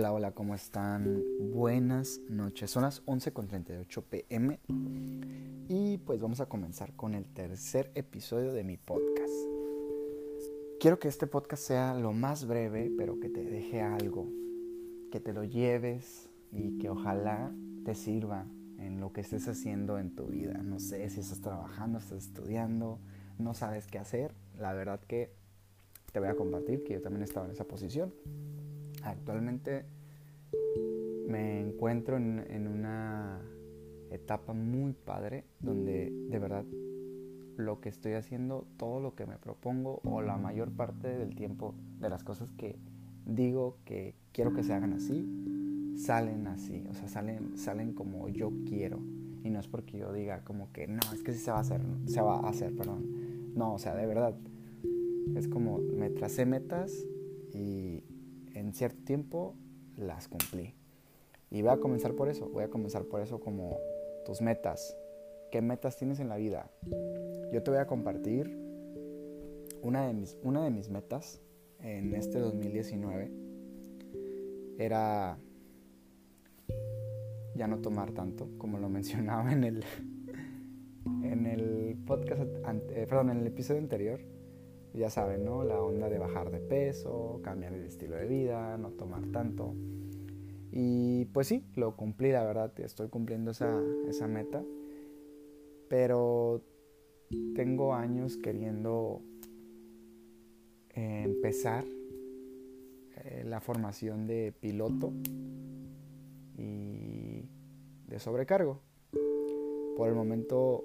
Hola, hola, ¿cómo están? Buenas noches. Son las 11.38 pm y pues vamos a comenzar con el tercer episodio de mi podcast. Quiero que este podcast sea lo más breve, pero que te deje algo, que te lo lleves y que ojalá te sirva en lo que estés haciendo en tu vida. No sé si estás trabajando, estás estudiando, no sabes qué hacer. La verdad que te voy a compartir que yo también estaba en esa posición. Actualmente me encuentro en, una etapa muy padre donde de verdad lo que estoy haciendo, todo lo que me propongo o la mayor parte del tiempo de las cosas que digo que quiero que se hagan así, salen así, o sea, salen, salen como yo quiero. Y no es porque yo diga como que no, es que sí se va a hacer, se va a hacer, perdón. No, o sea, de verdad, es como me tracé metas y en cierto tiempo las cumplí. Y voy a comenzar por eso, voy a comenzar por eso como tus metas. ¿Qué metas tienes en la vida? Yo te voy a compartir una de mis, una de mis metas en este 2019. Era ya no tomar tanto, como lo mencionaba en el, en el podcast, eh, perdón, en el episodio anterior ya saben, ¿no? La onda de bajar de peso, cambiar el estilo de vida, no tomar tanto. Y pues sí, lo cumplí, la verdad, estoy cumpliendo esa, esa meta. Pero tengo años queriendo empezar eh, la formación de piloto y de sobrecargo. Por el momento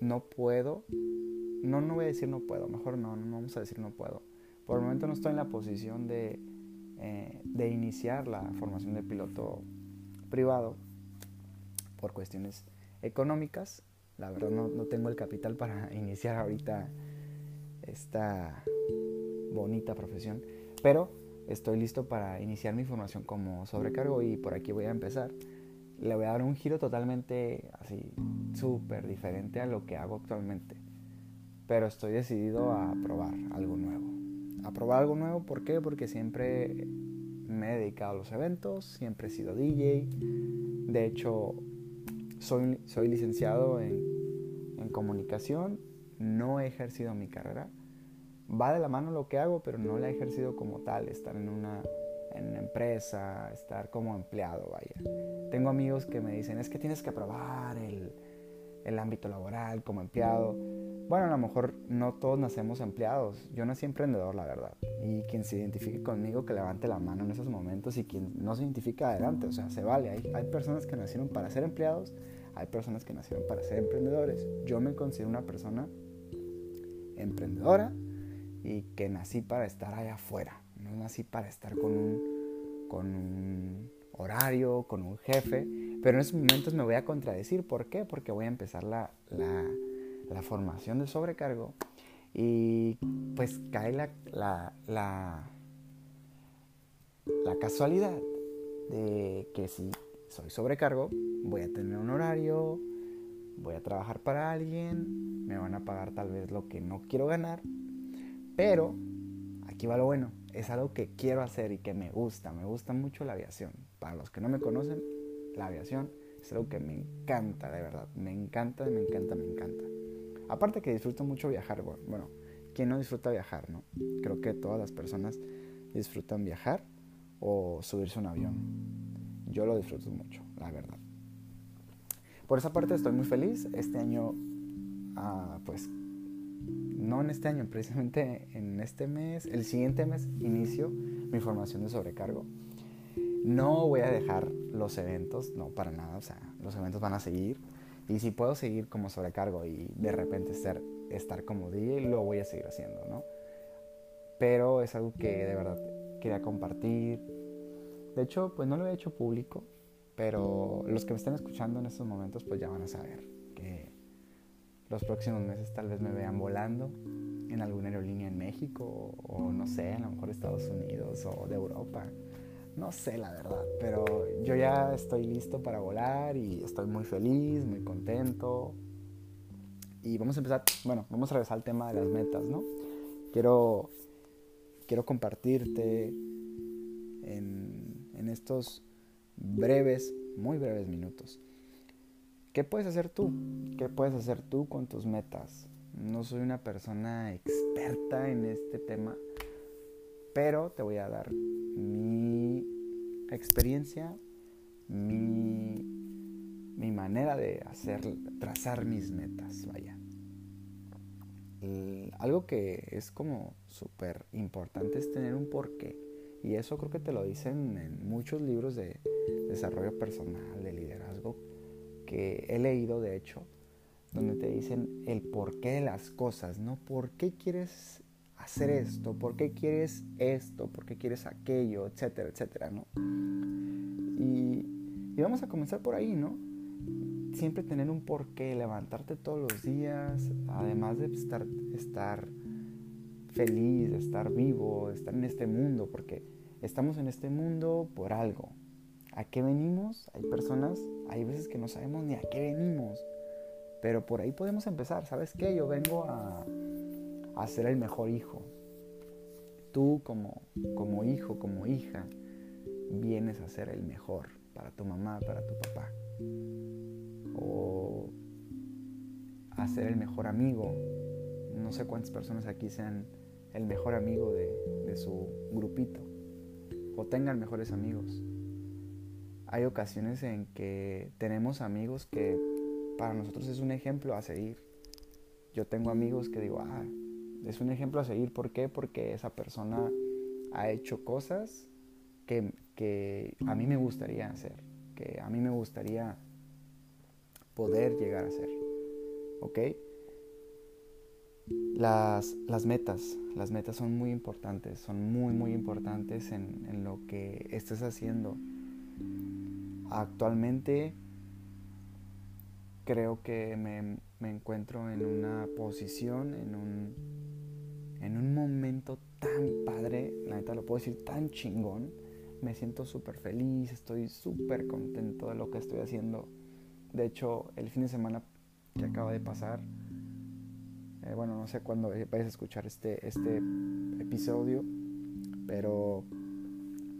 no puedo no, no voy a decir no puedo, mejor no, no vamos a decir no puedo. Por el momento no estoy en la posición de, eh, de iniciar la formación de piloto privado por cuestiones económicas. La verdad no, no tengo el capital para iniciar ahorita esta bonita profesión, pero estoy listo para iniciar mi formación como sobrecargo y por aquí voy a empezar. Le voy a dar un giro totalmente así, súper diferente a lo que hago actualmente pero estoy decidido a probar algo nuevo. A probar algo nuevo, ¿por qué? Porque siempre me he dedicado a los eventos, siempre he sido DJ. De hecho, soy, soy licenciado en, en comunicación, no he ejercido mi carrera. Va de la mano lo que hago, pero no la he ejercido como tal, estar en una, en empresa, estar como empleado, vaya. Tengo amigos que me dicen, es que tienes que probar el, el ámbito laboral como empleado bueno, a lo mejor no todos nacemos empleados. Yo nací emprendedor, la verdad. Y quien se identifique conmigo, que levante la mano en esos momentos. Y quien no se identifica, adelante. O sea, se vale. Hay, personas que nacieron para ser empleados. Hay personas que nacieron para ser emprendedores. Yo me considero una persona emprendedora y que nací para estar allá afuera. No nací para estar con un, con un horario, con un jefe. Pero en esos momentos me voy a contradecir. ¿Por qué? Porque voy a empezar la la formación de sobrecargo y pues cae la, la, la, casualidad de que si soy sobrecargo, voy a tener un horario, voy a trabajar para alguien, me van a pagar tal vez lo que no quiero ganar, pero aquí va lo bueno, es algo que quiero hacer y que me gusta, me gusta mucho la aviación. Para los que no me conocen, la aviación es algo que me encanta, de verdad, me encanta, me encanta, me encanta. Aparte que disfruto mucho viajar, bueno, ¿quién no disfruta viajar, no? Creo que todas las personas disfrutan viajar o subirse a un avión. Yo lo disfruto mucho, la verdad. Por esa parte estoy muy feliz. Este año, ah, pues, no en este año, precisamente en este mes, el siguiente mes inicio mi formación de sobrecargo. No voy a dejar los eventos, no para nada, o sea, los eventos van a seguir y si puedo seguir como sobrecargo y de repente estar, estar como DJ, lo voy a seguir haciendo, ¿no? Pero es algo que de verdad quería compartir. De hecho, pues no lo he hecho público, pero los que me estén escuchando en estos momentos pues ya van a saber que los próximos meses tal vez me vean volando en alguna aerolínea en México o no sé, a lo mejor Estados Unidos o de Europa. No sé la verdad, pero yo ya estoy listo para volar y estoy muy feliz, muy contento. Y vamos a empezar, bueno, vamos a regresar al tema de las metas, ¿no? Quiero, quiero compartirte en, en estos breves, muy breves minutos. ¿Qué puedes hacer tú? ¿Qué puedes hacer tú con tus metas? No soy una persona experta en este tema, pero te voy a dar mi experiencia, mi, mi manera de hacer, trazar mis metas, vaya. algo que es como súper importante es tener un porqué. Y eso creo que te lo dicen en muchos libros de desarrollo personal, de liderazgo, que he leído de hecho, donde te dicen el porqué de las cosas, ¿no? ¿Por qué quieres hacer esto? ¿Por qué quieres esto? ¿Por qué quieres aquello? Etcétera, etcétera, ¿no? Y, vamos a comenzar por ahí, ¿no? Siempre tener un porqué, levantarte todos los días, además de estar, estar feliz, estar vivo, estar en este mundo, porque estamos en este mundo por algo. ¿A qué venimos? Hay personas, hay veces que no sabemos ni a qué venimos, pero por ahí podemos empezar. ¿Sabes qué? Yo vengo a, a ser el mejor hijo. Tú como, como hijo, como hija, vienes a ser el mejor para tu mamá, para tu papá. O a ser el mejor amigo. No sé cuántas personas aquí sean el mejor amigo de, su grupito. O tengan mejores amigos. Hay ocasiones en que tenemos amigos que para nosotros es un ejemplo a seguir. Yo tengo amigos que digo, ah, es un ejemplo a seguir. ¿Por qué? Porque esa persona ha hecho cosas que, a mí me gustaría hacer, que a mí me gustaría poder llegar a hacer. ¿Ok? Las, las, metas, las metas son muy importantes, son muy, muy importantes en, en lo que estés haciendo. Actualmente creo que me, me encuentro en una posición, en un, en un momento tan padre, la neta lo puedo decir, tan chingón. Me siento súper feliz, estoy súper contento de lo que estoy haciendo. De hecho, el fin de semana que acaba de pasar, eh, bueno, no sé cuándo vais a escuchar este, este episodio, pero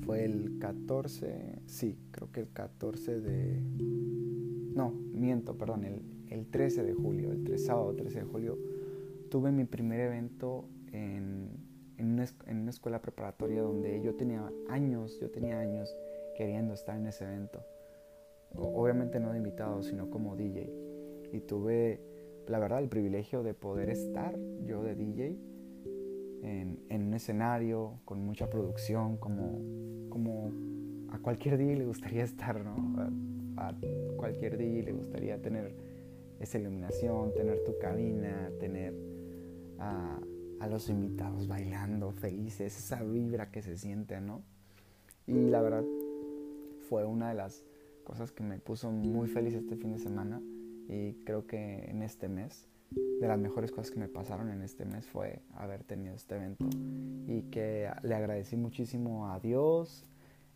fue el 14, sí, creo que el 14 de... No, miento, perdón, el, el 13 de julio, el 3, sábado 13 de julio, tuve mi primer evento en, una, escuela preparatoria donde yo tenía años, yo tenía años queriendo estar en ese evento. Obviamente no de invitado, sino como DJ. Y tuve, la verdad, el privilegio de poder estar yo de DJ en, un escenario con mucha producción, como, como a cualquier DJ le gustaría estar, ¿no? A, cualquier DJ le gustaría tener esa iluminación, tener tu cabina, tener a, a los invitados bailando, felices, esa vibra que se siente, ¿no? Y la verdad fue una de las cosas que me puso muy feliz este fin de semana y creo que en este mes, de las mejores cosas que me pasaron en este mes fue haber tenido este evento y que le agradecí muchísimo a Dios,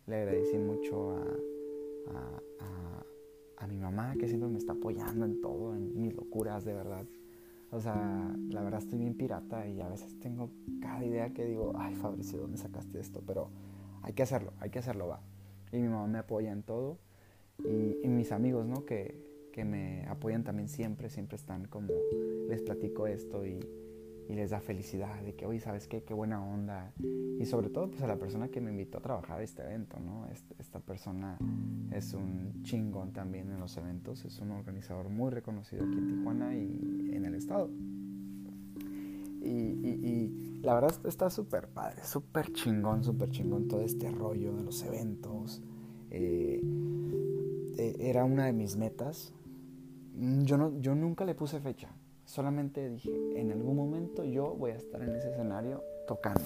le agradecí mucho a, a, a mi mamá que siempre me está apoyando en todo, en mis locuras, de verdad. O sea, la verdad estoy bien pirata y a veces tengo cada idea que digo, ay Fabricio, ¿dónde sacaste esto? Pero hay que hacerlo, hay que hacerlo, va. Y mi mamá me apoya en todo. Y, mis amigos, ¿no? Que, que, me apoyan también siempre, siempre están como, les platico esto y, y les da felicidad de que, oye, ¿sabes qué? Qué buena onda. Y sobre todo, pues a la persona que me invitó a trabajar este evento, ¿no? esta persona es un chingón también en los eventos, es un organizador muy reconocido aquí en Tijuana y en el estado. Y, y, la verdad está súper padre, súper chingón, súper chingón todo este rollo de los eventos. Eh, eh, era una de mis metas. Yo, no, yo nunca le puse fecha, Solamente dije, en algún momento yo voy a estar en ese escenario tocando.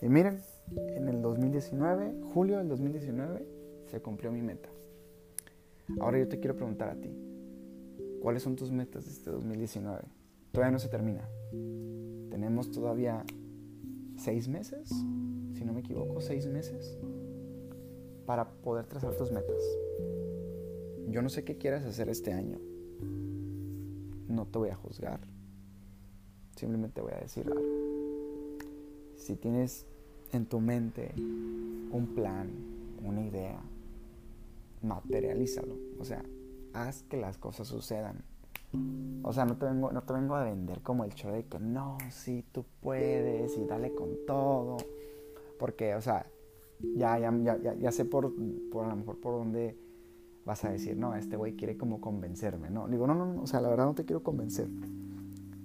Y miren, en el 2019, julio del 2019, se cumplió mi meta. Ahora yo te quiero preguntar a ti, ¿cuáles son tus metas de este 2019? Todavía no se termina. Tenemos todavía seis meses, si no me equivoco, seis meses para poder trazar tus metas. Yo no sé qué quieras hacer este año no te voy a juzgar. Simplemente voy a decir algo. Si tienes en tu mente un plan, una idea, materialízalo. O sea, haz que las cosas sucedan. O sea, no te vengo, no te vengo a vender como el show de que no, sí, tú puedes y dale con todo. Porque, o sea, ya, ya, ya, ya sé por, por a lo mejor por dónde vas a decir, no, este güey quiere como convencerme, ¿no? Digo, no, no, o sea, la verdad no te quiero convencer.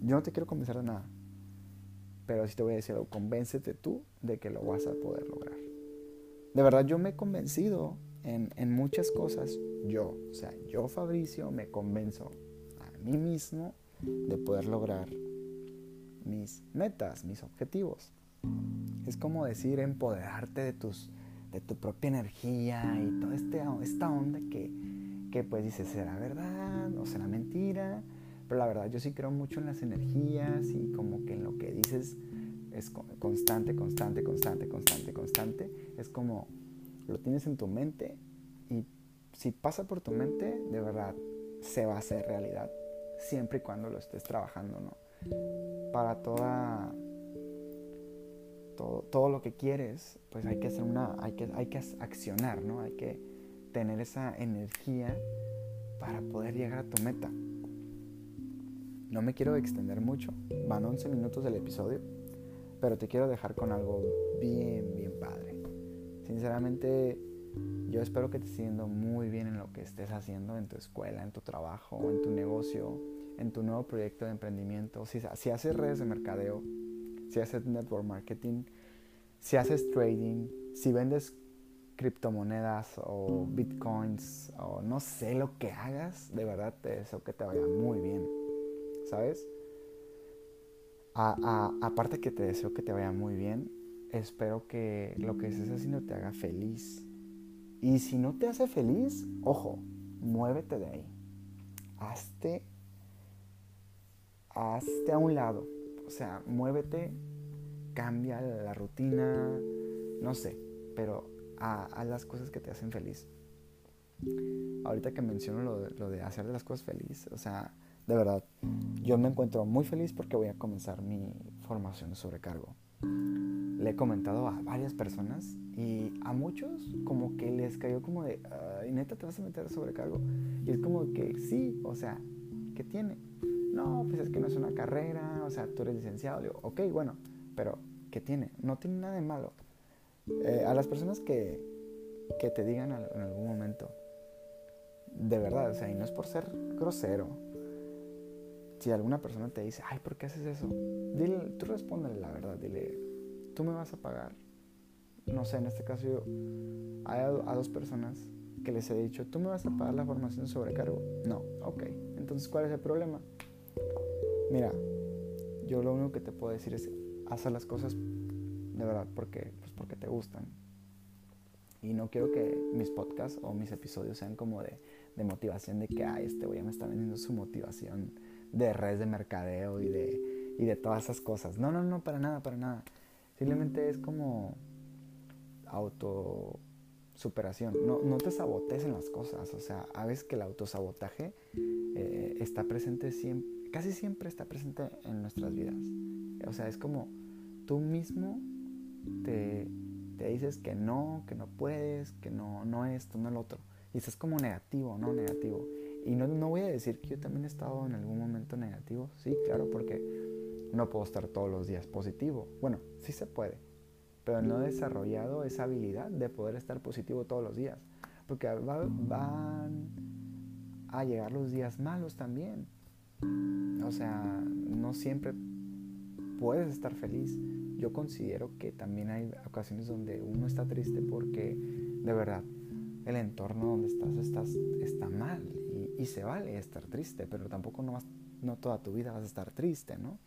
Yo no te quiero convencer de nada. Pero sí te voy a decir, convéncete tú de que lo vas a poder lograr. De verdad, yo me he convencido en, en muchas cosas. Yo, o sea, yo, Fabricio, me convenzo a mí mismo de poder lograr mis metas, mis objetivos. Es como decir empoderarte de, tus, de tu propia energía y toda este, esta onda que, que pues dices, ¿será verdad o será mentira? Pero la verdad yo sí creo mucho en las energías y como que en lo que dices es constante, constante, constante, constante, constante. Es como lo tienes en tu mente y si pasa por tu mente, de verdad se va a hacer realidad siempre y cuando lo estés trabajando, ¿no? Para toda todo, todo, lo que quieres, pues hay que hacer una, hay que, hay que accionar, ¿no? Hay que tener esa energía para poder llegar a tu meta. No me quiero extender mucho, van 11 minutos del episodio, pero te quiero dejar con algo bien, bien padre. Sinceramente, yo espero que te yendo muy bien en lo que estés haciendo, en tu escuela, en tu trabajo, en tu negocio, en tu nuevo proyecto de emprendimiento. Si, si haces redes de mercadeo, si haces network marketing, si haces trading, si vendes criptomonedas o bitcoins o no sé lo que hagas, de verdad te deseo que te vaya muy bien. ¿sabes? aparte que te deseo que te vaya muy bien, espero que lo que estés haciendo te haga feliz. Y si no te hace feliz, ojo, muévete de ahí. Hazte, hazte a un lado. Sea, muévete, cambia la rutina, no sé, pero haz las cosas que te hacen feliz. Ahorita que menciono lo de, lo de hacer las cosas feliz, o sea, de verdad, yo me encuentro muy feliz porque voy a comenzar mi formación de sobrecargo. Le he comentado a varias personas y a muchos como que les cayó como de, ¿y neta te vas a meter a sobrecargo? Y es como que sí, o sea, ¿qué tiene? No, pues es que no es una carrera, o sea, tú eres licenciado. digo, ok, bueno, pero ¿qué tiene? No tiene nada de malo. Eh, a las personas que, que te digan en algún momento, de verdad, o sea, y no es por ser grosero, si alguna persona te dice, ay, ¿por qué haces eso? Dile, tú respóndele la verdad, dile, tú me vas a pagar. No sé, en este caso yo, hay a, dos personas que les he dicho, tú me vas a pagar la formación sobre cargo. No, ok. Entonces, ¿cuál es el problema? Mira, yo lo único que te puedo decir es, haz las cosas de verdad porque, pues porque te gustan. Y no quiero que mis podcasts o mis episodios sean como de, de motivación, de que, ay, este güey me está vendiendo su motivación de redes de mercadeo y de, y de todas esas cosas. No, no, no, para nada, para nada. Simplemente es como auto superación. No, no te sabotees en las cosas. O sea, veces que el autosabotaje eh, está presente siempre, casi siempre está presente en nuestras vidas. O sea, es como tú mismo te, te dices que no, que no puedes, que no, no esto, no el otro. Y estás como negativo, ¿no? Negativo. Y no, no voy a decir que yo también he estado en algún momento negativo, sí, claro, porque no puedo estar todos los días positivo. Bueno, sí se puede, pero no he desarrollado esa habilidad de poder estar positivo todos los días, porque van a llegar los días malos también. O sea, no siempre puedes estar feliz. Yo considero que también hay ocasiones donde uno está triste porque de verdad el entorno donde estás, está mal y se vale estar triste, pero tampoco no, no toda tu vida vas a estar triste, ¿no?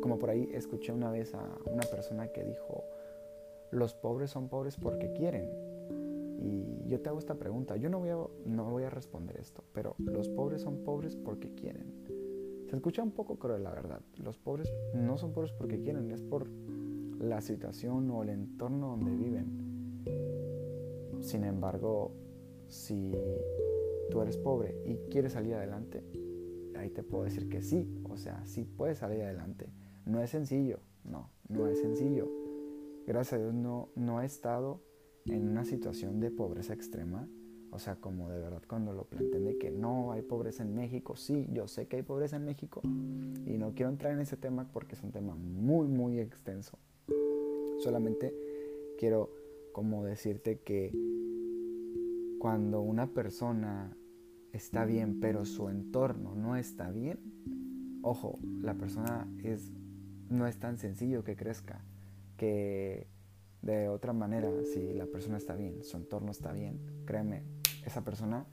Como por ahí escuché una vez a una persona que dijo, los pobres son pobres porque quieren. Y yo te hago esta pregunta, yo no voy a, no voy a responder esto, pero los pobres son pobres porque quieren. Se escucha un poco cruel, la verdad. Los pobres no son pobres porque quieren, es por la situación o el entorno donde viven. Sin embargo, si tú eres pobre y quieres salir adelante, ahí te puedo decir que sí, o sea, sí puedes salir adelante. No es sencillo, no, no es sencillo. gracias a Dios no, no he estado en una situación de pobreza extrema. O sea, como de verdad cuando lo planteé de que no hay pobreza en México, sí, yo sé que hay pobreza en México y no quiero entrar en ese tema porque es un tema muy, muy extenso. Solamente quiero como decirte que cuando una persona está bien pero su entorno no está bien, ojo, la persona es, no es tan sencillo que crezca, que de otra manera, si la persona está bien, su entorno está bien, créeme, esa persona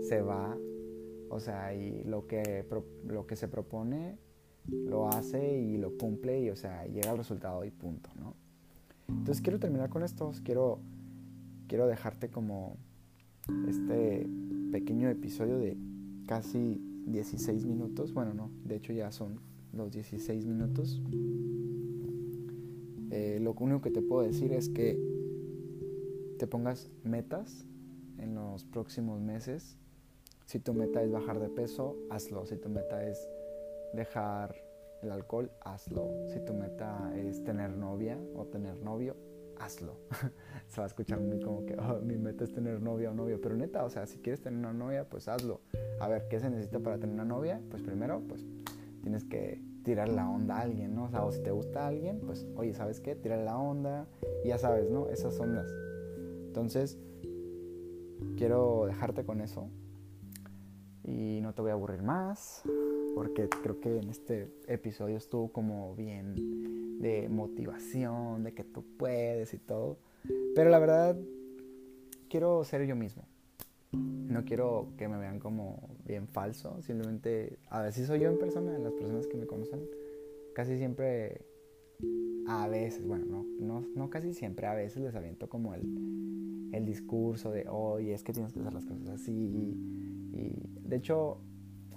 se va, o sea, y lo que, lo que se propone lo hace y lo cumple y, o sea, llega al resultado y punto, ¿no? Entonces quiero terminar con esto, quiero, quiero dejarte como este pequeño episodio de casi 16 minutos, bueno, no, de hecho ya son los 16 minutos. Eh, lo único que te puedo decir es que te pongas metas en los próximos meses. Si tu meta es bajar de peso, hazlo. Si tu meta es dejar el alcohol, hazlo. Si tu meta es tener novia o tener novio, hazlo. se va a escuchar muy como que oh, mi meta es tener novia o novio. Pero neta, o sea, si quieres tener una novia, pues hazlo. A ver, ¿qué se necesita para tener una novia? Pues primero, pues tienes que tirar la onda a alguien, ¿no? O sea, o si te gusta a alguien, pues, oye, ¿sabes qué? Tirar la onda ya sabes, ¿no? Esas ondas. Entonces, quiero dejarte con eso y no te voy a aburrir más porque creo que en este episodio estuvo como bien de motivación, de que tú puedes y todo. Pero la verdad, quiero ser yo mismo. No quiero que me vean como bien falso, simplemente a ver si soy yo en persona, las personas que me conocen, casi siempre, a veces, bueno, no, no, no casi siempre, a veces les aviento como el, el discurso de, oye, es que tienes que hacer las cosas así. Y, de hecho,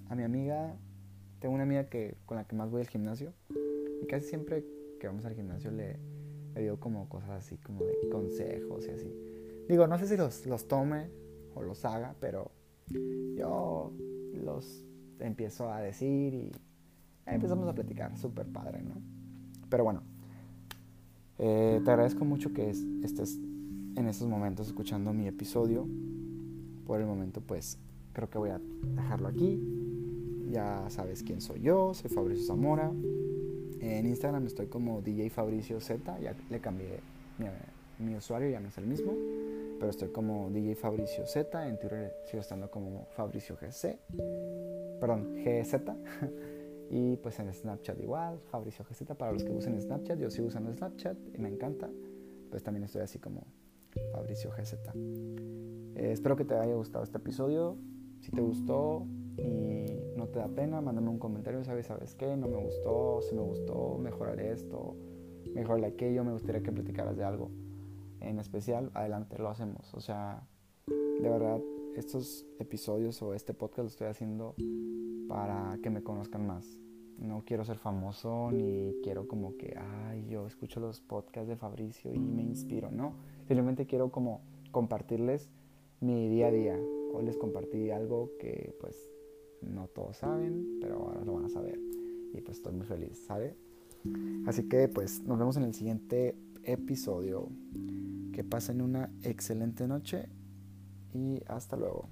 a mi amiga, tengo una amiga que, con la que más voy al gimnasio, y casi siempre que vamos al gimnasio le, le digo como cosas así, como de consejos y así. Digo, no sé si los, los tome o los haga, pero yo los empiezo a decir y empezamos a platicar, súper padre, ¿no? Pero bueno, eh, te agradezco mucho que estés en estos momentos escuchando mi episodio. Por el momento pues creo que voy a dejarlo aquí. Ya sabes quién soy yo, soy Fabricio Zamora. En Instagram estoy como DJ Fabricio Z, ya le cambié mi, usuario, ya no es el mismo, pero estoy como DJ Fabricio Z, en Twitter sigo estando como Fabricio GC, perdón, GZ, y pues en Snapchat igual, Fabricio GZ, para los que usen Snapchat, yo sigo usando Snapchat y me encanta, pues también estoy así como Fabricio GZ. Eh, espero que te haya gustado este episodio. Si te gustó y no te da pena, mándame un comentario, sabes, sabes qué, no me gustó, si me gustó, mejoraré esto, mejoraré aquello, me gustaría que platicaras de algo en especial, adelante, lo hacemos. O sea, de verdad, estos episodios o este podcast lo estoy haciendo para que me conozcan más. No quiero ser famoso ni quiero como que, ay, yo escucho los podcasts de Fabricio y me inspiro, ¿no? Simplemente quiero como compartirles mi día a día. Hoy les compartí algo que pues no todos saben, pero ahora lo van a saber. Y pues estoy muy feliz, ¿sabe? Así que pues nos vemos en el siguiente episodio. Que pasen una excelente noche y hasta luego.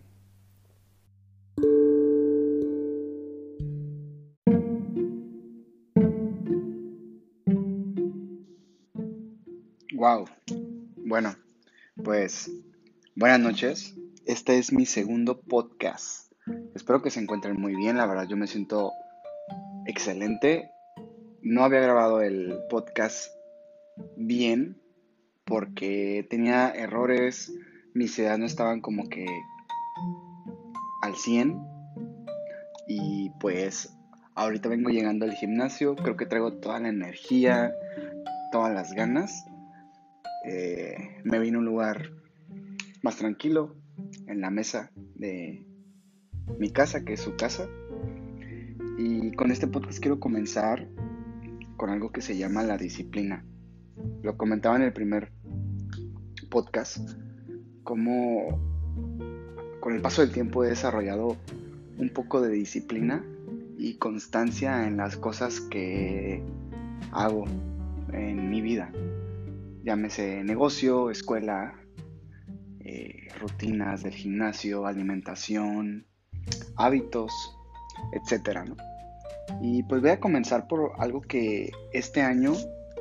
Wow. Bueno, pues buenas noches. Este es mi segundo podcast. Espero que se encuentren muy bien. La verdad, yo me siento excelente. No había grabado el podcast bien porque tenía errores. Mis ideas no estaban como que al 100. Y pues ahorita vengo llegando al gimnasio. Creo que traigo toda la energía, todas las ganas eh, me vine a un lugar más tranquilo, en la mesa de mi casa, que es su casa. Y con este podcast quiero comenzar con algo que se llama la disciplina. Lo comentaba en el primer podcast, como con el paso del tiempo he desarrollado un poco de disciplina y constancia en las cosas que hago en mi vida. Llámese negocio, escuela, eh, rutinas del gimnasio, alimentación, hábitos, etcétera, Y pues voy a comenzar por algo que este año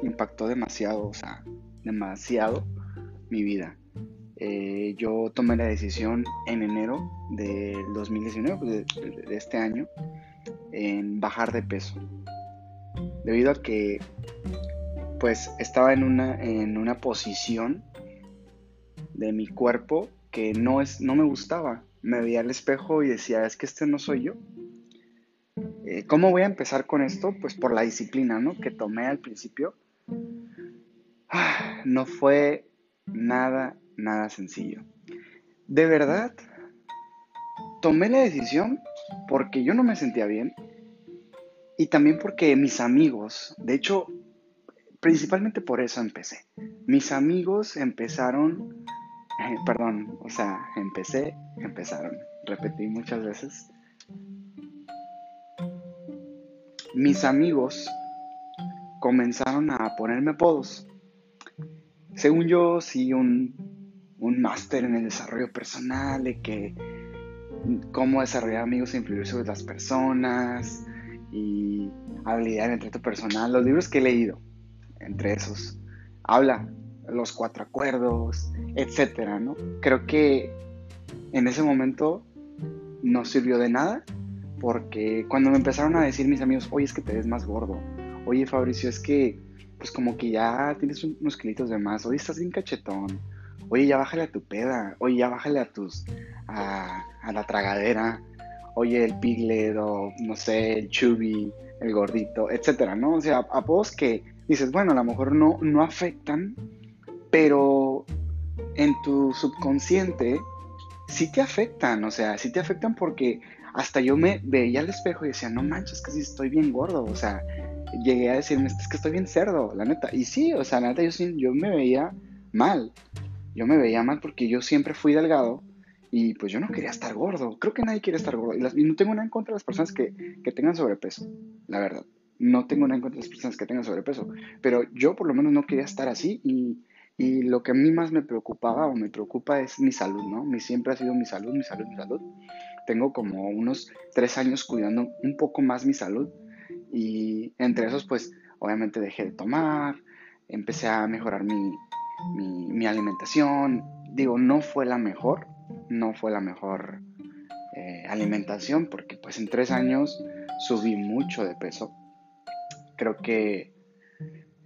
impactó demasiado, o sea, demasiado mi vida. Eh, yo tomé la decisión en enero del 2019, pues, de, este año, en bajar de peso. Debido a que pues estaba en una, en una posición de mi cuerpo que no, es, no me gustaba. Me veía al espejo y decía, es que este no soy yo. Eh, ¿Cómo voy a empezar con esto? Pues por la disciplina, ¿no? Que tomé al principio. Ah, no fue nada, nada sencillo. De verdad, tomé la decisión porque yo no me sentía bien y también porque mis amigos, de hecho, principalmente por eso empecé. Mis amigos empezaron, eh, perdón, o sea, empecé, empezaron, repetí muchas veces. Mis amigos comenzaron a ponerme apodos. Según yo, sí, un, un máster en el desarrollo personal, de que cómo desarrollar amigos e influir sobre las personas y habilidad en trato personal. Los libros que he leído, entre esos, habla los cuatro acuerdos, etcétera, ¿no? Creo que en ese momento no sirvió de nada porque cuando me empezaron a decir mis amigos, oye, es que te ves más gordo, oye, Fabricio, es que pues como que ya tienes unos kilitos de más, oye, estás bien cachetón, oye, ya bájale a tu peda, oye, ya bájale a tus, a, la tragadera, oye, el piglet o no sé, el chubby, el gordito, etcétera, ¿no? O sea, apodos que dices, bueno, a lo mejor no, no afectan, pero en tu subconsciente sí te afectan, o sea, sí te afectan porque hasta yo me veía al espejo y decía, no manches, que sí estoy bien gordo, o sea, llegué a decirme, es que estoy bien cerdo, la neta. Y sí, o sea, la neta, yo, yo me veía mal. Yo me veía mal porque yo siempre fui delgado y pues yo no quería estar gordo. Creo que nadie quiere estar gordo. Y, no tengo nada en contra de las personas que, que, tengan sobrepeso, la verdad. No tengo nada en contra de las personas que tengan sobrepeso. Pero yo por lo menos no quería estar así y, y lo que a mí más me preocupaba o me preocupa es mi salud, ¿no? Mi, siempre ha sido mi salud, mi salud, mi salud. Tengo como unos tres años cuidando un poco más mi salud y entre esos, pues, obviamente dejé de tomar, empecé a mejorar mi, mi, alimentación. Digo, no fue la mejor, no fue la mejor eh, alimentación porque pues en tres años subí mucho de peso. Creo que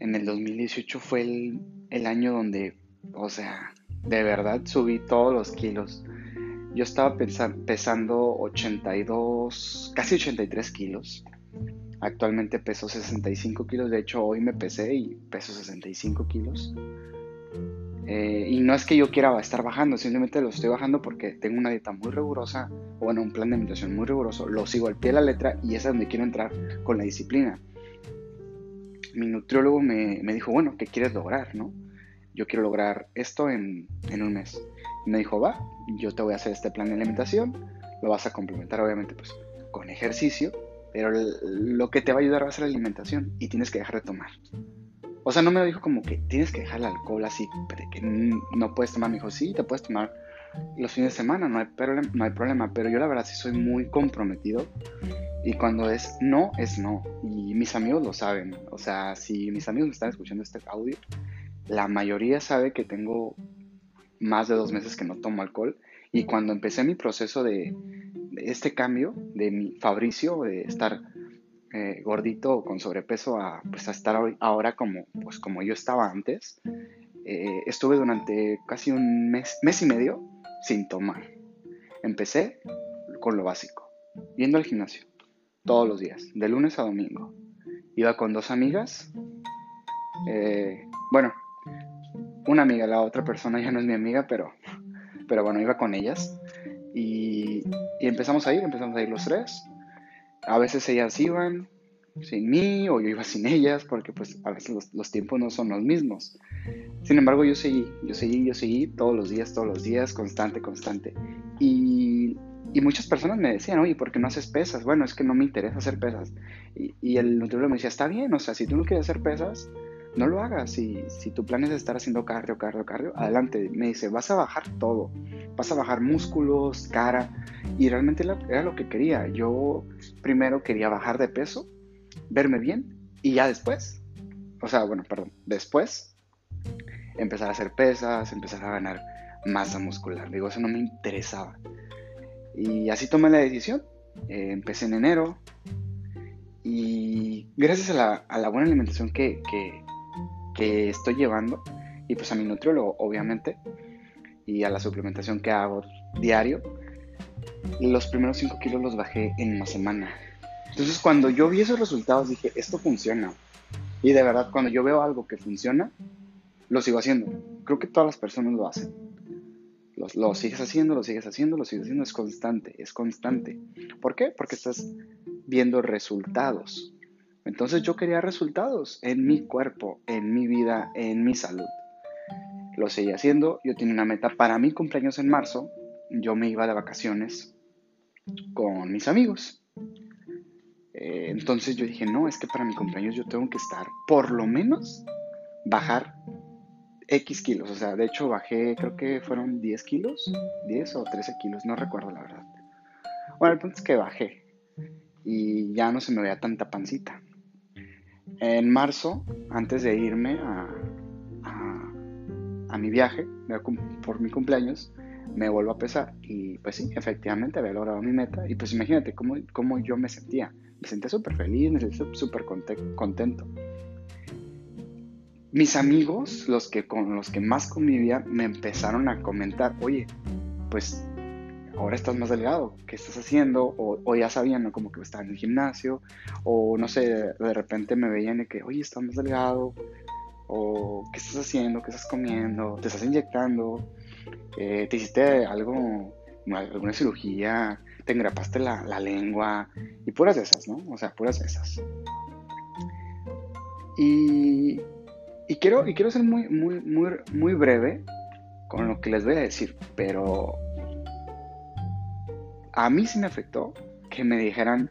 en el 2018 fue el, año donde, o sea, de verdad subí todos los kilos. Yo estaba pesando 82, casi 83 kilos. Actualmente peso 65 kilos, de hecho hoy me pesé y peso 65 kilos. Eh, y no es que yo quiera estar bajando, simplemente lo estoy bajando porque tengo una dieta muy rigurosa, o bueno, un plan de alimentación muy riguroso, lo sigo al pie de la letra y es donde quiero entrar con la disciplina. Mi nutriólogo me, me dijo, bueno, ¿qué quieres lograr? no? Yo quiero lograr esto en, en un mes. Y me dijo, va, yo te voy a hacer este plan de alimentación, lo vas a complementar obviamente pues con ejercicio pero lo que te va a ayudar va a ser la alimentación y tienes que dejar de tomar. O sea, no me dijo como que tienes que dejar el alcohol así, que no puedes tomar. Me dijo, sí, te puedes tomar los fines de semana, no hay, no hay problema. Pero yo la verdad sí soy muy comprometido. Y cuando es no, es no. Y mis amigos lo saben. O sea, si mis amigos me están escuchando este audio, la mayoría sabe que tengo más de dos meses que no tomo alcohol. Y cuando empecé mi proceso de, este cambio de mi Fabricio, de estar eh, gordito con sobrepeso a, pues, a estar ahora como, pues, como yo estaba antes, eh, estuve durante casi un mes, mes y medio sin tomar. Empecé con lo básico, yendo al gimnasio todos los días, de lunes a domingo. Iba con dos amigas. Eh, bueno, una amiga, la otra persona ya no es mi amiga, pero, pero bueno, iba con ellas. Y, empezamos a ir, empezamos a ir los tres. A veces ellas iban sin mí o yo iba sin ellas porque pues a veces los, tiempos no son los mismos. Sin embargo, yo seguí, yo seguí, yo seguí todos los días, todos los días, constante, constante. Y, y muchas personas me decían, oye, ¿por qué no haces pesas? Bueno, es que no me interesa hacer pesas. Y, y el nutriólogo me decía, está bien, o sea, si tú no quieres hacer pesas, no lo hagas. Si, si tu plan es estar haciendo cardio, cardio, cardio, adelante. Me dice, vas a bajar todo. Vas a bajar músculos, cara. Y realmente era lo que quería. Yo primero quería bajar de peso, verme bien y ya después, o sea, bueno, perdón, después empezar a hacer pesas, empezar a ganar masa muscular. Digo, eso no me interesaba. Y así tomé la decisión. Eh, empecé en enero, y gracias a la, buena alimentación que, estoy llevando, y pues a mi nutriólogo, obviamente, y a la suplementación que hago diario, los primeros 5 kilos los bajé en una semana. Entonces, cuando yo vi esos resultados, dije, esto funciona. Y de verdad, cuando yo veo algo que funciona, lo sigo haciendo. Creo que todas las personas lo hacen. Lo, lo, sigues haciendo, lo sigues haciendo, lo sigues haciendo, es constante, es constante. ¿Por qué? Porque estás viendo resultados. Entonces yo quería resultados en mi cuerpo, en mi vida, en mi salud. Lo seguí haciendo, yo tenía una meta para mi cumpleaños en marzo, yo me iba de vacaciones con mis amigos. Eh, entonces yo dije, no, es que para mi cumpleaños yo tengo que estar, por lo menos, bajar X kilos. O sea, de hecho bajé, creo que fueron 10 kilos, 10 o 13 kilos, no recuerdo la verdad. Bueno, el punto es que bajé y ya no se me veía tanta pancita. En marzo, antes de irme a, a, mi viaje por mi cumpleaños, me vuelvo a pesar y pues sí, efectivamente había logrado mi meta y pues imagínate cómo, cómo yo me sentía. Me sentía súper feliz, me sentía súper contento. Mis amigos, los que con los que más convivía, me empezaron a comentar, oye, pues ahora estás más delgado, ¿qué estás haciendo? O, ya sabían, ¿no? Como que estaba en el gimnasio, o no sé, de repente me veían de que, oye, estás más delgado, o ¿qué estás haciendo? ¿Qué estás comiendo? ¿Te estás inyectando? Eh, ¿Te hiciste algo, alguna cirugía? ¿Te engrapaste la, la lengua? Y puras de esas, ¿no? O sea, puras de esas. Y, y, quiero, y quiero ser muy, muy, muy, muy breve con lo que les voy a decir, pero a mí sí me afectó que me dijeran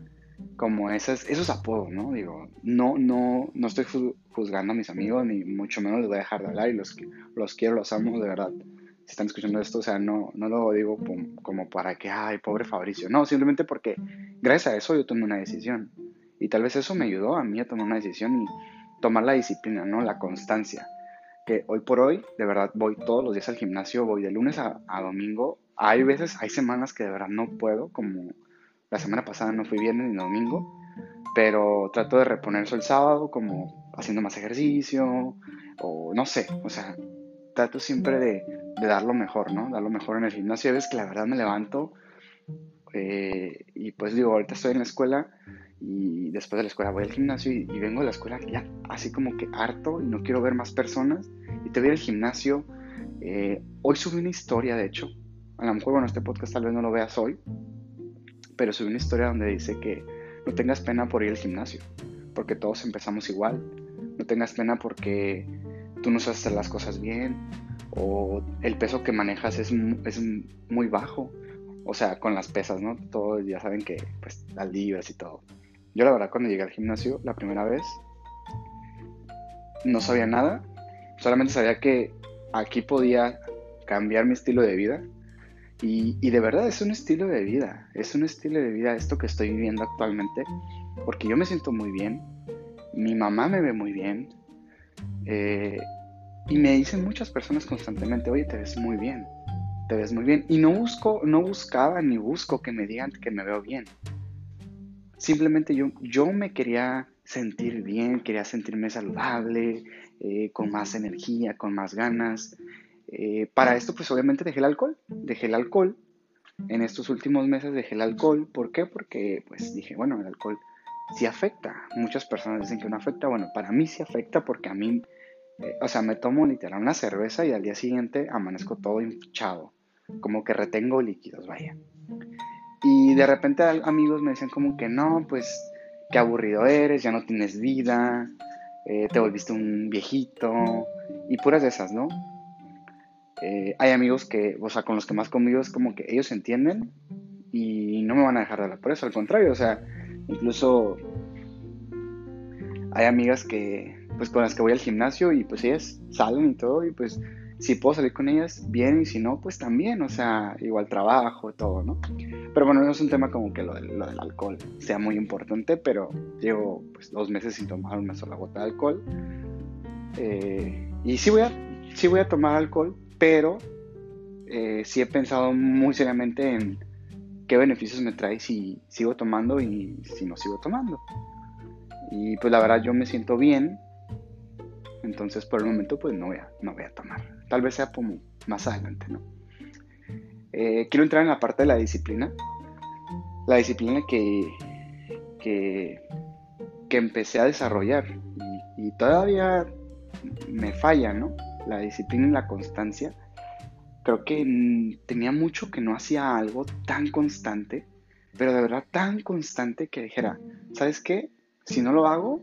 como esas, esos apodos, ¿no? Digo, no, no, no estoy juzgando a mis amigos, ni mucho menos les voy a dejar de hablar y los, los quiero, los amo, de verdad. Si están escuchando esto, o sea, no, no lo digo como, para que, ay, pobre Fabricio. No, simplemente porque gracias a eso yo tomé una decisión. Y tal vez eso me ayudó a mí a tomar una decisión y tomar la disciplina, ¿no? La constancia. Que hoy por hoy, de verdad, voy todos los días al gimnasio, voy de lunes a, a domingo hay veces, hay semanas que de verdad no puedo, como la semana pasada no fui viernes ni domingo, pero trato de reponer eso el sábado, como haciendo más ejercicio, o no sé, o sea, trato siempre de, dar lo mejor, ¿no? Dar lo mejor en el gimnasio. Hay veces que la verdad me levanto eh, y pues digo, ahorita estoy en la escuela y después de la escuela voy al gimnasio y, vengo de la escuela ya así como que harto y no quiero ver más personas y te voy al gimnasio. Eh, hoy subí una historia, de hecho, a lo mejor, bueno, este podcast tal vez no lo veas hoy, pero subí una historia donde dice que no tengas pena por ir al gimnasio, porque todos empezamos igual. No tengas pena porque tú no sabes hacer las cosas bien, o el peso que manejas es, es muy bajo. O sea, con las pesas, ¿no? Todos ya saben que, pues, las libras y todo. Yo, la verdad, cuando llegué al gimnasio la primera vez, no sabía nada. Solamente sabía que aquí podía cambiar mi estilo de vida y, de verdad es un estilo de vida, es un estilo de vida esto que estoy viviendo actualmente, porque yo me siento muy bien, mi mamá me ve muy bien, eh, y me dicen muchas personas constantemente, oye, te ves muy bien, te ves muy bien. Y no busco, no buscaba ni busco que me digan que me veo bien. Simplemente yo, yo me quería sentir bien, quería sentirme saludable, eh, con más energía, con más ganas. Eh, para esto, pues obviamente dejé el alcohol, dejé el alcohol. En estos últimos meses dejé el alcohol. ¿Por qué? Porque pues dije, bueno, el alcohol sí afecta. Muchas personas dicen que no afecta. Bueno, para mí sí afecta porque a mí, eh, o sea, me tomo literal una cerveza y al día siguiente amanezco todo hinchado. Como que retengo líquidos, vaya. Y de repente amigos me decían como que no, pues qué aburrido eres, ya no tienes vida, eh, te volviste un viejito y puras de esas, ¿no? Eh, hay amigos que, o sea, con los que más conmigo es como que ellos entienden y no me van a dejar de hablar por eso, al contrario, o sea, incluso hay amigas que, pues con las que voy al gimnasio y pues ellas salen y todo y pues si puedo salir con ellas, bien, y si no, pues también, o sea, igual trabajo, todo, ¿no? Pero bueno, no es un tema como que lo, del, alcohol sea muy importante, pero llevo pues dos meses sin tomar una sola gota de alcohol. Eh, y sí voy, a, sí voy a tomar alcohol, pero eh, sí he pensado muy seriamente en qué beneficios me trae si sigo tomando y si no sigo tomando. Y pues la verdad yo me siento bien, entonces por el momento pues no voy a, no voy a tomar. Tal vez sea como más adelante, ¿no? Eh, quiero entrar en la parte de la disciplina. La disciplina que, que, empecé a desarrollar y, y todavía me falla, ¿no? La disciplina y la constancia creo que tenía mucho que no hacía algo tan constante, pero de verdad tan constante que dijera, ¿sabes qué? Si no lo hago,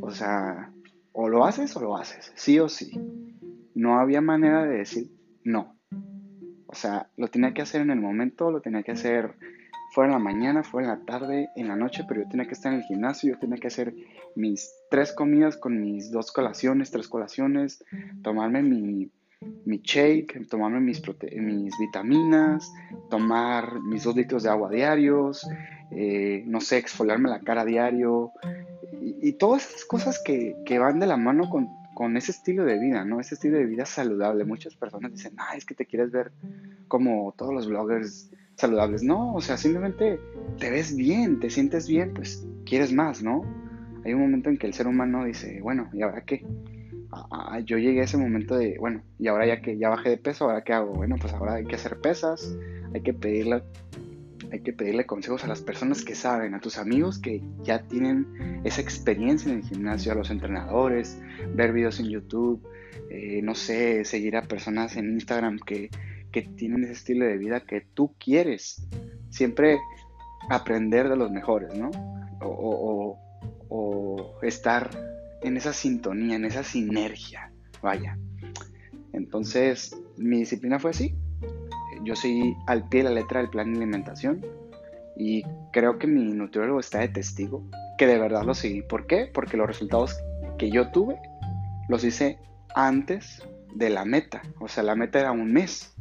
o sea, o lo haces o lo haces, sí o sí. No había manera de decir no. O sea, lo tenía que hacer en el momento, lo tenía que hacer fuera en la mañana, fuera en la tarde, en la noche, pero yo tenía que estar en el gimnasio, yo tenía que hacer mis tres comidas con mis dos colaciones, tres colaciones, tomarme mi mi shake, tomarme mis, mis vitaminas, tomar mis dos litros de agua diarios, eh, no sé, exfoliarme la cara diario y, todas esas cosas que, van de la mano con, con, ese estilo de vida, ¿no? Ese estilo de vida saludable. Muchas personas dicen, ah, es que te quieres ver como todos los bloggers saludables. No, o sea, simplemente te ves bien, te sientes bien, pues quieres más, ¿no? Hay un momento en que el ser humano dice, bueno, ¿y ahora qué? Yo llegué a ese momento de, bueno, y ahora ya que ya bajé de peso, ¿ahora qué hago? Bueno, pues ahora hay que hacer pesas, hay que pedirle, hay que pedirle consejos a las personas que saben, a tus amigos que ya tienen esa experiencia en el gimnasio, a los entrenadores, ver videos en YouTube, eh, no sé, seguir a personas en Instagram que, que tienen ese estilo de vida que tú quieres. Siempre aprender de los mejores, ¿no? o, o estar en esa sintonía, en esa sinergia, vaya. Entonces, mi disciplina fue así. Yo seguí al pie de la letra del plan de alimentación y creo que mi nutriólogo está de testigo que de verdad lo seguí. ¿Por qué? Porque los resultados que yo tuve los hice antes de la meta. O sea, la meta era un mes,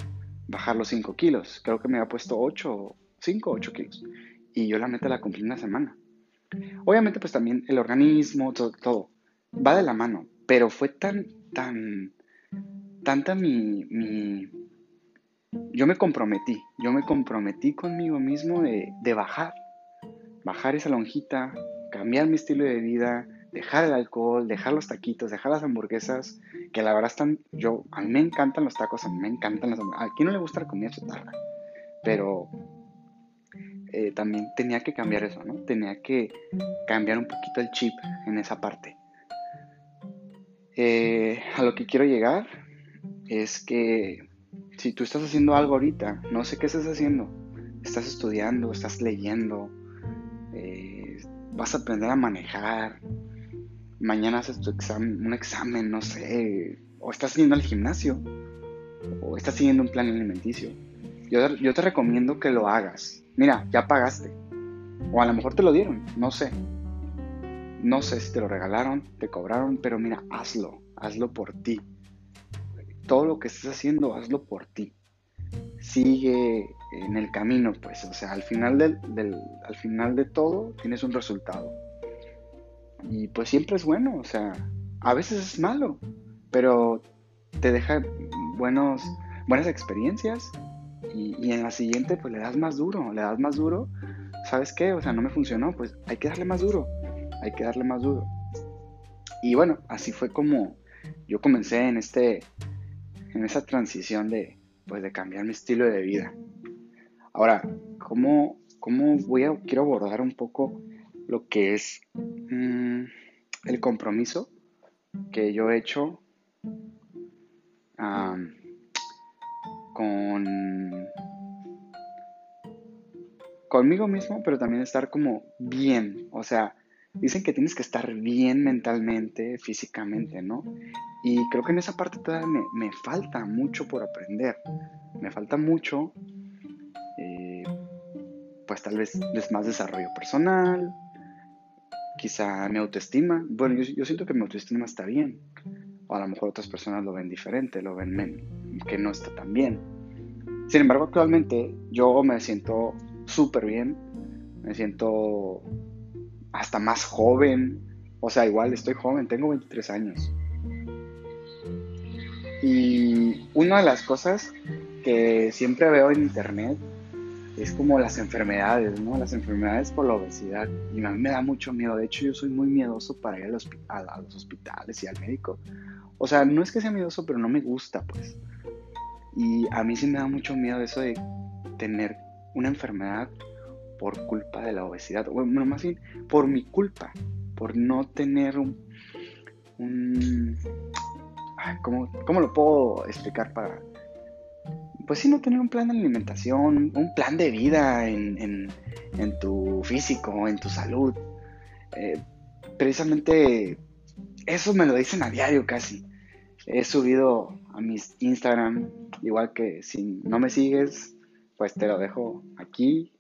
bajar los 5 kilos. Creo que me había puesto 8, 5 o 8 kilos. Y yo la meta la cumplí en una semana. Obviamente, pues también el organismo, todo, todo va de la mano, pero fue tan, tan, tanta mi, mi, yo me comprometí, yo me comprometí conmigo mismo de, de bajar, bajar esa lonjita, cambiar mi estilo de vida, dejar el alcohol, dejar los taquitos, dejar las hamburguesas, que la verdad están, yo, a mí me encantan los tacos, a mí me encantan las hamburguesas, a quién no le gusta la comida chatarra, pero eh, también tenía que cambiar eso, ¿no? Tenía que cambiar un poquito el chip en esa parte. Eh, a lo que quiero llegar es que si tú estás haciendo algo ahorita, no sé qué estás haciendo, estás estudiando, estás leyendo, eh, vas a aprender a manejar, mañana haces tu examen, un examen, no sé, o estás yendo al gimnasio, o estás siguiendo un plan alimenticio. Yo, yo te recomiendo que lo hagas. Mira, ya pagaste. O a lo mejor te lo dieron, no sé. No sé si te lo regalaron, te cobraron, pero mira, hazlo, hazlo por ti. Todo lo que estés haciendo, hazlo por ti. Sigue en el camino, pues, o sea, al final, del, al final de todo tienes un resultado. Y pues siempre es bueno, o sea, a veces es malo, pero te deja buenos, buenas experiencias y, y, en la siguiente pues le das más duro, le das más duro, ¿sabes qué? O sea, no me funcionó, pues hay que darle más duro hay que darle más duro. Y bueno, así fue como yo comencé en este en esa transición de pues de cambiar mi estilo de vida. Ahora, ¿cómo, cómo voy a quiero abordar un poco lo que es mm, el compromiso que yo he hecho con conmigo mismo, pero también estar como bien, o sea, dicen que tienes que estar bien mentalmente, físicamente, ¿no? Y creo que en esa parte todavía me, falta mucho por aprender. Me falta mucho, eh, pues tal vez es más desarrollo personal, quizá mi autoestima, bueno, yo, siento que mi autoestima está bien, o a lo mejor otras personas lo ven diferente, lo ven que no está tan bien. Sin embargo, actualmente yo me siento súper bien, me siento hasta más joven, o sea, igual estoy joven, tengo 23 años. Y una de las cosas que siempre veo en internet es como las enfermedades, ¿no? Las enfermedades por la obesidad. Y a mí me da mucho miedo. De hecho, yo soy muy miedoso para ir a los, hospitales y al médico. O sea, no es que sea miedoso, pero no me gusta, pues. Y a mí sí me da mucho miedo eso de tener una enfermedad por culpa de la obesidad. Bueno, más bien, por mi culpa. Por no tener un... un ¿cómo, ¿Cómo lo puedo explicar para pues sí, no tener un plan de alimentación, un plan de vida en, tu físico, en tu salud. Eh, precisamente eso me lo dicen a diario casi. He subido a mis Instagram, igual que si no me sigues, pues te lo dejo aquí,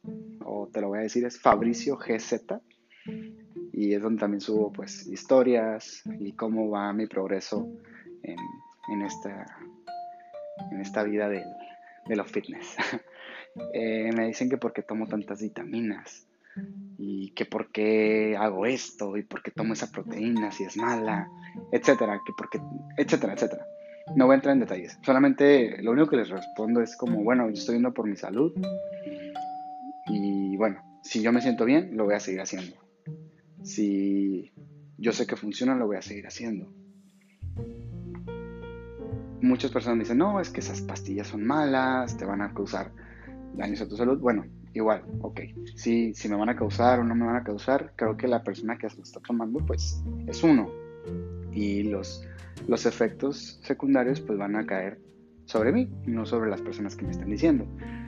o te lo voy a decir, es Fabricio GZ. Y es donde también subo pues historias y cómo va mi progreso en, en esta, en esta vida del, de los fitness. Eh, me dicen que porque tomo tantas vitaminas y que por qué hago esto y por qué tomo esa proteína si es mala, etcétera, que porque, etcétera, etcétera. No voy a entrar en detalles. Solamente lo único que les respondo es como, bueno, yo estoy yendo por mi salud y bueno, si yo me siento bien, lo voy a seguir haciendo. Si yo sé que funciona, lo voy a seguir haciendo muchas personas dicen, no, es que esas pastillas son malas, te van a causar daños a tu salud. Bueno, igual, ok. Si, si me van a causar o no me van a causar, creo que la persona que lo está tomando, pues es uno. Y los, los efectos secundarios, pues van a caer sobre mí, no sobre las personas que me están diciendo.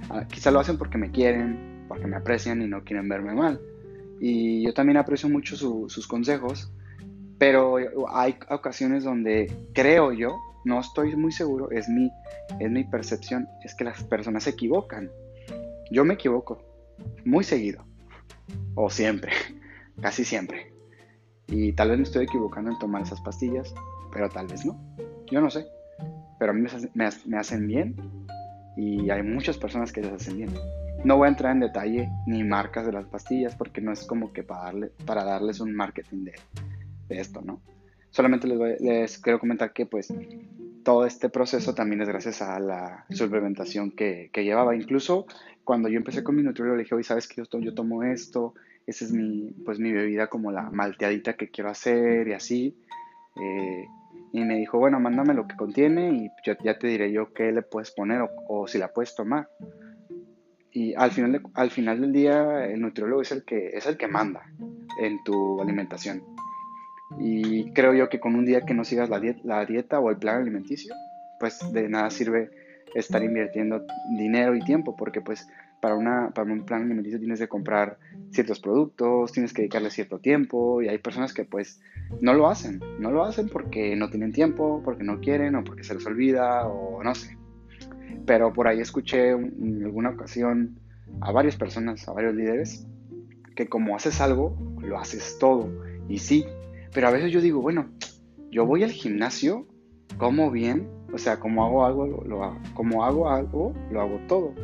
Ah, quizá lo hacen porque me quieren, porque me aprecian y no quieren verme mal. Y yo también aprecio mucho sus consejos, pero hay ocasiones donde creo yo no estoy muy seguro, es mi, es mi percepción, es que las personas se equivocan. Yo me equivoco muy seguido, o siempre, casi siempre. Y tal vez me estoy equivocando en tomar esas pastillas, pero tal vez no. Yo no sé. Pero a mí me, hacen bien y hay muchas personas que les hacen bien. No voy a entrar en detalle ni marcas de las pastillas porque no es como que para, darle, para darles un marketing de, de esto, ¿no? Solamente les, quiero comentar que pues todo este proceso también es gracias a la suplementación que, llevaba. Incluso cuando yo empecé con mi nutriólogo le dije, oye, ¿sabes que yo, tomo esto? Esa es mi, pues, mi bebida como la malteadita que quiero hacer y así. Eh, y me dijo, bueno, mándame lo que contiene y ya te diré yo qué le puedes poner o, si la puedes tomar. Y al final, al final del día el nutriólogo es el que, es el que manda en tu alimentación. Y creo yo que con un día que no sigas la, dieta, o el plan alimenticio, pues de nada sirve estar invirtiendo dinero y tiempo, porque pues para, una, para un plan alimenticio tienes que comprar ciertos productos, tienes que dedicarle cierto tiempo y hay personas que pues no lo hacen, no lo hacen porque no tienen tiempo, porque no quieren o porque se les olvida o no sé. Pero por ahí escuché en alguna ocasión a varias personas, a varios líderes, que como haces algo, lo haces todo. Y sí, pero a veces yo digo, bueno, yo voy al gimnasio, como bien, o sea, como hago algo, lo, hago, como hago algo, lo hago todo.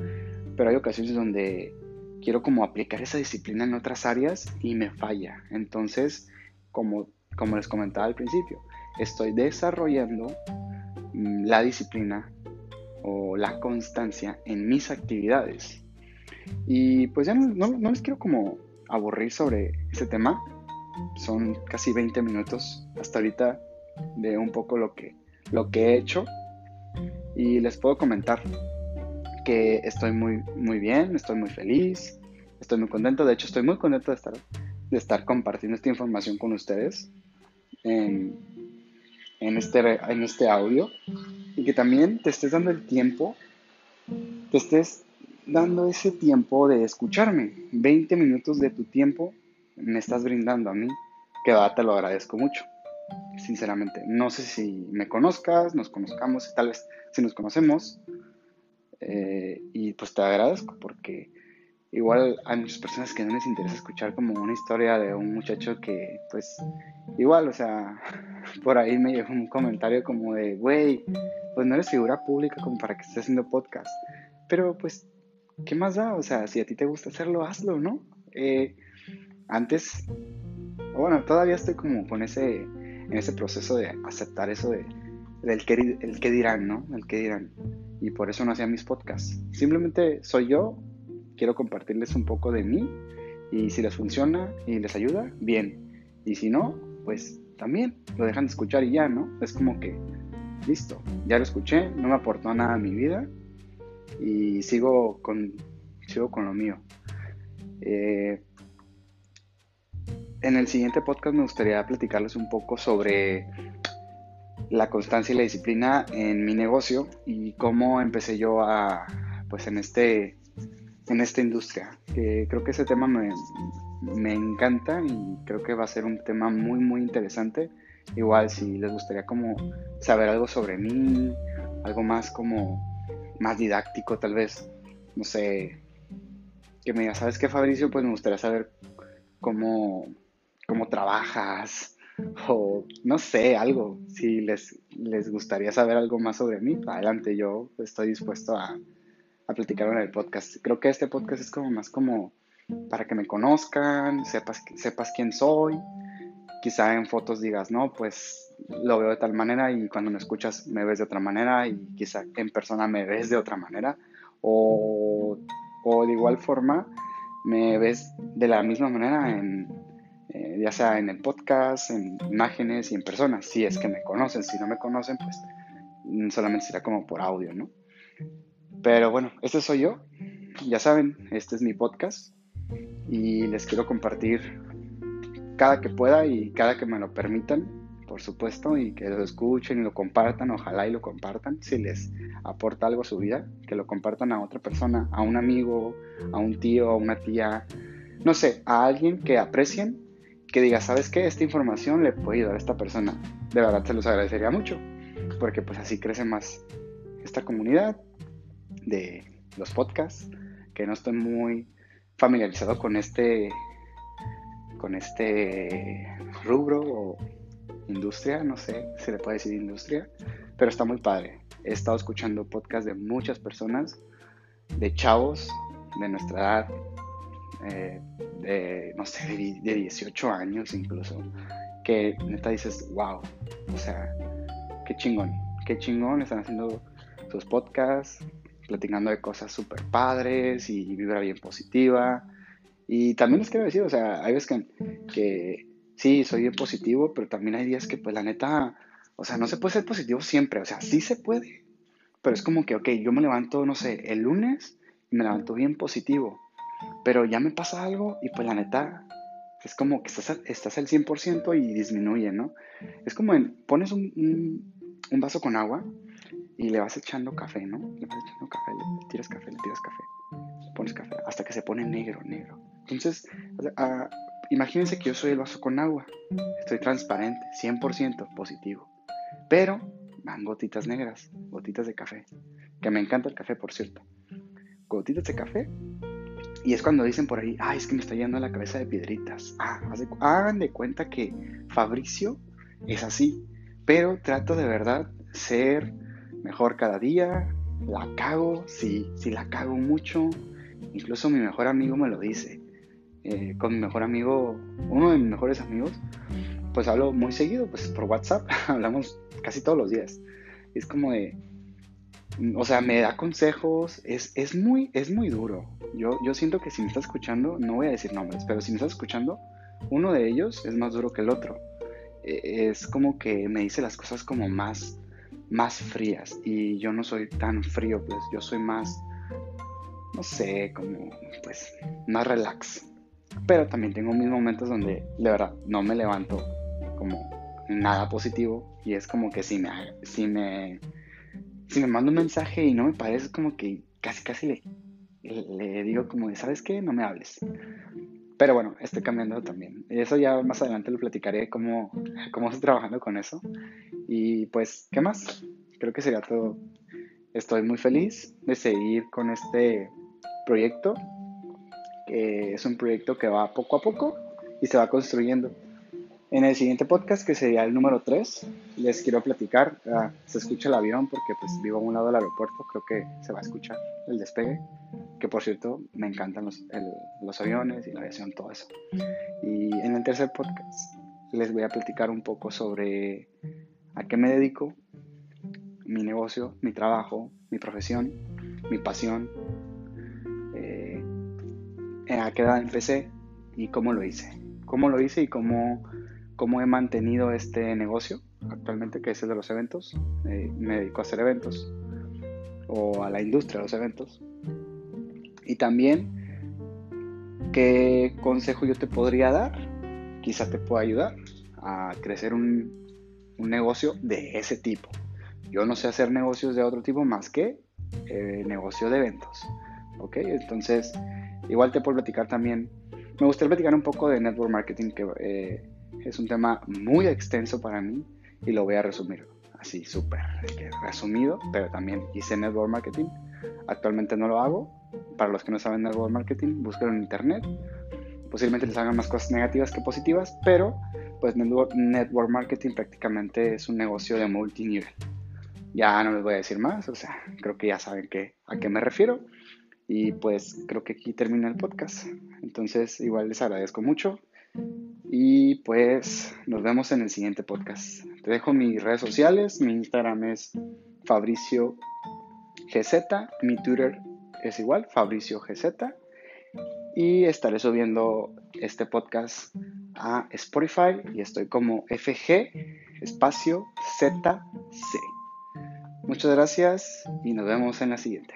Pero hay ocasiones donde quiero como aplicar esa disciplina en otras áreas y me falla. Entonces, como, como les comentaba al principio, estoy desarrollando mm, la disciplina o la constancia en mis actividades. Y pues ya no, no les quiero como aburrir sobre ese tema son casi 20 minutos hasta ahorita de un poco lo que, lo que he hecho. Y les puedo comentar que estoy muy, muy bien, estoy muy feliz, estoy muy contento. De hecho, estoy muy contento de estar, de estar compartiendo esta información con ustedes en, en, este, en este audio. Y que también te estés dando el tiempo, te estés dando ese tiempo de escucharme. 20 minutos de tu tiempo me estás brindando a mí, que te lo agradezco mucho, sinceramente. No sé si me conozcas, nos conozcamos, tal vez si nos conocemos. Eh, y pues te agradezco porque igual hay muchas personas que no les interesa escuchar como una historia de un muchacho que, pues, igual, o sea, por ahí me llegó un comentario como de, güey, pues no eres figura pública como para que estés haciendo podcast. Pero pues, ¿qué más da? O sea, si a ti te gusta hacerlo, hazlo, ¿no? Eh, antes, bueno, todavía estoy como con ese, en ese proceso de aceptar eso de, del que, el que dirán, ¿no? El que dirán. Y por eso no hacía mis podcasts. Simplemente soy yo, quiero compartirles un poco de mí y si les funciona y les ayuda, bien. Y si no, pues también lo dejan de escuchar y ya, ¿no? Es como que, listo, ya lo escuché, no me aportó nada a mi vida y sigo con, sigo con lo mío. Eh, en el siguiente podcast me gustaría platicarles un poco sobre la constancia y la disciplina en mi negocio y cómo empecé yo a, pues en este, en esta industria. Que creo que ese tema me, me encanta y creo que va a ser un tema muy, muy interesante. Igual si les gustaría como saber algo sobre mí, algo más como más didáctico tal vez, no sé, que me diga, ¿sabes qué Fabricio? Pues me gustaría saber cómo, cómo trabajas o no sé, algo. Si les, les gustaría saber algo más sobre mí, adelante, yo estoy dispuesto a, a platicar en el podcast. Creo que este podcast es como más como para que me conozcan, sepas, sepas quién soy. Quizá en fotos digas, no, pues lo veo de tal manera y cuando me escuchas me ves de otra manera y quizá en persona me ves de otra manera. O, o de igual forma me ves de la misma manera en, eh, ya sea en el podcast, en imágenes y en personas, si es que me conocen. Si no me conocen, pues mm, solamente será como por audio, ¿no? Pero bueno, este soy yo. Ya saben, este es mi podcast y les quiero compartir cada que pueda y cada que me lo permitan, por supuesto, y que lo escuchen y lo compartan, ojalá y lo compartan, si les aporta algo a su vida, que lo compartan a otra persona, a un amigo, a un tío, a una tía, no sé, a alguien que aprecien, que diga, ¿sabes qué? Esta información le puede ayudar a esta persona. De verdad se los agradecería mucho, porque pues así crece más esta comunidad de los podcasts, que no estoy muy familiarizado con este con este rubro o industria, no sé si le puede decir industria, pero está muy padre. He estado escuchando podcasts de muchas personas, de chavos de nuestra edad, eh, de, no sé, de, 18 años incluso, que neta dices, wow, o sea, qué chingón, qué chingón, están haciendo sus podcasts, platicando de cosas súper padres y vibra bien positiva. Y también les quiero decir, o sea, hay veces que, que sí, soy bien positivo, pero también hay días que pues la neta, o sea, no se puede ser positivo siempre, o sea, sí se puede, pero es como que, ok, yo me levanto, no sé, el lunes y me levanto bien positivo, pero ya me pasa algo y pues la neta, es como que estás, estás al 100% y disminuye, ¿no? Es como en, pones un, un, un vaso con agua y le vas echando café, ¿no? Le vas echando café, le tiras café, le tiras café, le pones café, hasta que se pone negro, negro. Entonces, uh, imagínense que yo soy el vaso con agua, estoy transparente, 100% positivo, pero van gotitas negras, gotitas de café, que me encanta el café, por cierto. Gotitas de café, y es cuando dicen por ahí, ay, es que me está yendo la cabeza de piedritas. Ah, hagan de cuenta que Fabricio es así, pero trato de verdad ser mejor cada día, la cago, si, si la cago mucho, incluso mi mejor amigo me lo dice. Eh, con mi mejor amigo, uno de mis mejores amigos, pues hablo muy seguido, pues por WhatsApp, hablamos casi todos los días. Es como de, o sea, me da consejos, es, es, muy, es muy duro. Yo, yo siento que si me está escuchando, no voy a decir nombres, pero si me está escuchando, uno de ellos es más duro que el otro. E, es como que me dice las cosas como más más frías y yo no soy tan frío, pues yo soy más, no sé, como pues más relax. Pero también tengo mis momentos donde de verdad no me levanto como nada positivo y es como que si me, si me, si me mando un mensaje y no me parece como que casi casi le, le digo como de, ¿sabes qué? No me hables. Pero bueno, estoy cambiando también. Eso ya más adelante lo platicaré cómo, cómo estoy trabajando con eso. Y pues, ¿qué más? Creo que sería todo. Estoy muy feliz de seguir con este proyecto. que es un proyecto que va poco a poco y se va construyendo. En el siguiente podcast, que sería el número 3, les quiero platicar. Ah, se escucha el avión porque pues vivo a un lado del aeropuerto, creo que se va a escuchar el despegue. Que por cierto, me encantan los, los aviones y la aviación, todo eso. Y en el tercer podcast les voy a platicar un poco sobre a qué me dedico, mi negocio, mi trabajo, mi profesión, mi pasión, eh, a qué edad empecé y cómo lo hice. Cómo lo hice y cómo cómo he mantenido este negocio actualmente, que es el de los eventos. Eh, me dedico a hacer eventos o a la industria de los eventos. Y también, ¿qué consejo yo te podría dar? Quizá te pueda ayudar a crecer un, un negocio de ese tipo. Yo no sé hacer negocios de otro tipo más que eh, negocio de eventos. ¿Ok? Entonces, igual te puedo platicar también. Me gustaría platicar un poco de network marketing que eh, es un tema muy extenso para mí y lo voy a resumir así súper resumido, pero también hice network marketing. Actualmente no lo hago. Para los que no saben network marketing, búsquenlo en internet. Posiblemente les hagan más cosas negativas que positivas, pero pues network, marketing prácticamente es un negocio de multinivel. Ya no les voy a decir más, o sea, creo que ya saben que, a qué me refiero. Y pues creo que aquí termina el podcast. Entonces, igual les agradezco mucho. Y pues nos vemos en el siguiente podcast. Te dejo mis redes sociales. Mi Instagram es Fabricio GZ. Mi Twitter es igual, Fabricio GZ. Y estaré subiendo este podcast a Spotify y estoy como FG espacio ZC. Muchas gracias y nos vemos en la siguiente.